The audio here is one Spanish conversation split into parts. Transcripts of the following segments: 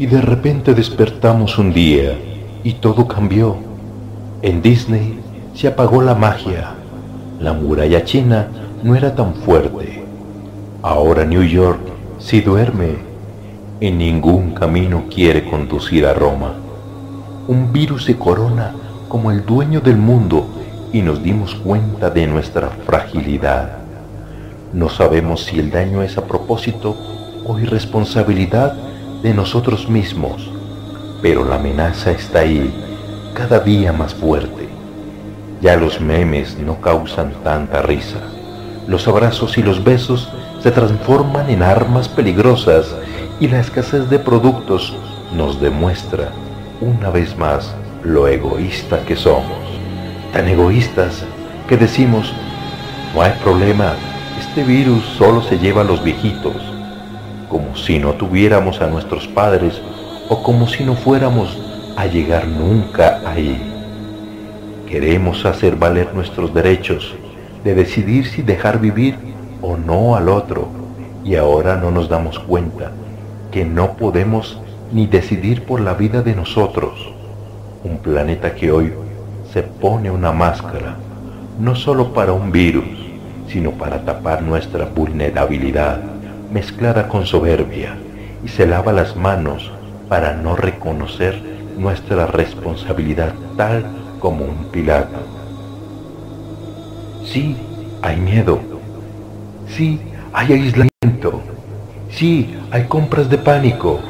Y de repente despertamos un día y todo cambió. En Disney se apagó la magia. La muralla china no era tan fuerte. Ahora New York si duerme. En ningún camino quiere conducir a Roma. Un virus se corona como el dueño del mundo y nos dimos cuenta de nuestra fragilidad. No sabemos si el daño es a propósito o irresponsabilidad de nosotros mismos, pero la amenaza está ahí, cada día más fuerte. Ya los memes no causan tanta risa. Los abrazos y los besos se transforman en armas peligrosas y la escasez de productos nos demuestra una vez más lo egoísta que somos. Tan egoístas que decimos, no hay problema, este virus solo se lleva a los viejitos, como si no tuviéramos a nuestros padres o como si no fuéramos a llegar nunca ahí. Queremos hacer valer nuestros derechos de decidir si dejar vivir o no al otro y ahora no nos damos cuenta que no podemos ni decidir por la vida de nosotros. Un planeta que hoy se pone una máscara, no solo para un virus, sino para tapar nuestra vulnerabilidad mezclada con soberbia y se lava las manos para no reconocer nuestra responsabilidad tal como un Pilato. Sí, hay miedo. Sí, hay aislamiento. Sí, hay compras de pánico.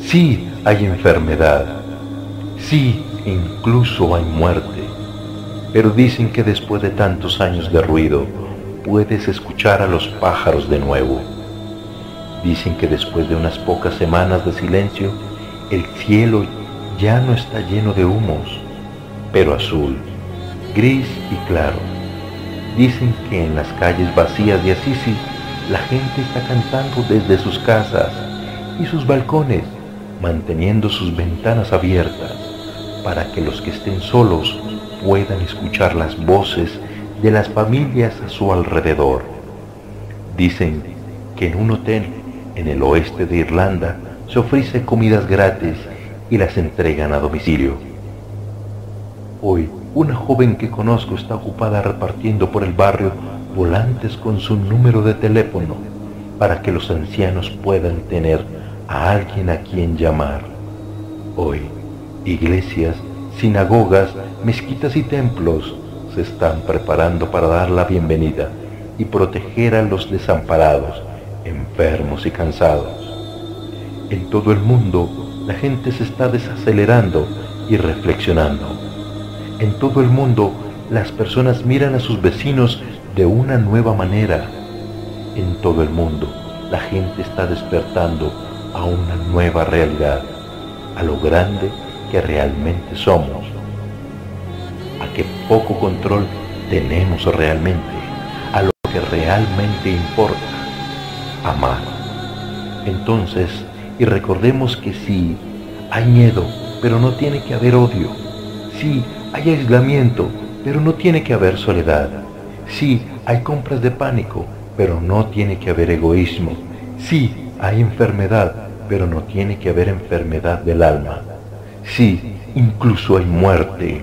Sí, hay enfermedad. Sí, incluso hay muerte. Pero dicen que después de tantos años de ruido, puedes escuchar a los pájaros de nuevo. Dicen que después de unas pocas semanas de silencio, el cielo ya no está lleno de humos, pero azul, gris y claro. Dicen que en las calles vacías de Assisi la gente está cantando desde sus casas y sus balcones, manteniendo sus ventanas abiertas para que los que estén solos puedan escuchar las voces de las familias a su alrededor. Dicen que en un hotel en el oeste de Irlanda se ofrece comidas gratis y las entregan a domicilio. Hoy, una joven que conozco está ocupada repartiendo por el barrio volantes con su número de teléfono para que los ancianos puedan tener a alguien a quien llamar. Hoy, iglesias, sinagogas, mezquitas y templos se están preparando para dar la bienvenida y proteger a los desamparados, enfermos y cansados. En todo el mundo la gente se está desacelerando y reflexionando. En todo el mundo las personas miran a sus vecinos de una nueva manera. En todo el mundo la gente está despertando a una nueva realidad, a lo grande que realmente somos que poco control tenemos realmente, a lo que realmente importa, amar. Entonces, y recordemos que sí, hay miedo, pero no tiene que haber odio. Sí, hay aislamiento, pero no tiene que haber soledad. Sí, hay compras de pánico, pero no tiene que haber egoísmo. Sí, hay enfermedad, pero no tiene que haber enfermedad del alma. Sí, incluso hay muerte,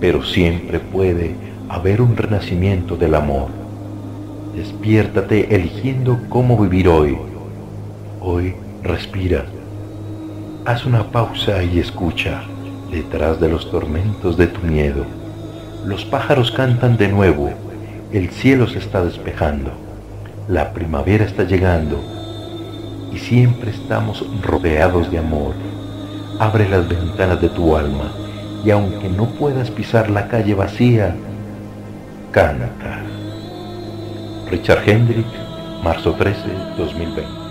pero siempre puede haber un renacimiento del amor. Despiértate eligiendo cómo vivir hoy. Hoy respira. Haz una pausa y escucha detrás de los tormentos de tu miedo. Los pájaros cantan de nuevo, el cielo se está despejando, la primavera está llegando y siempre estamos rodeados de amor. Abre las ventanas de tu alma y aunque no puedas pisar la calle vacía, canta. Richard Hendrick, marzo 13, 2020.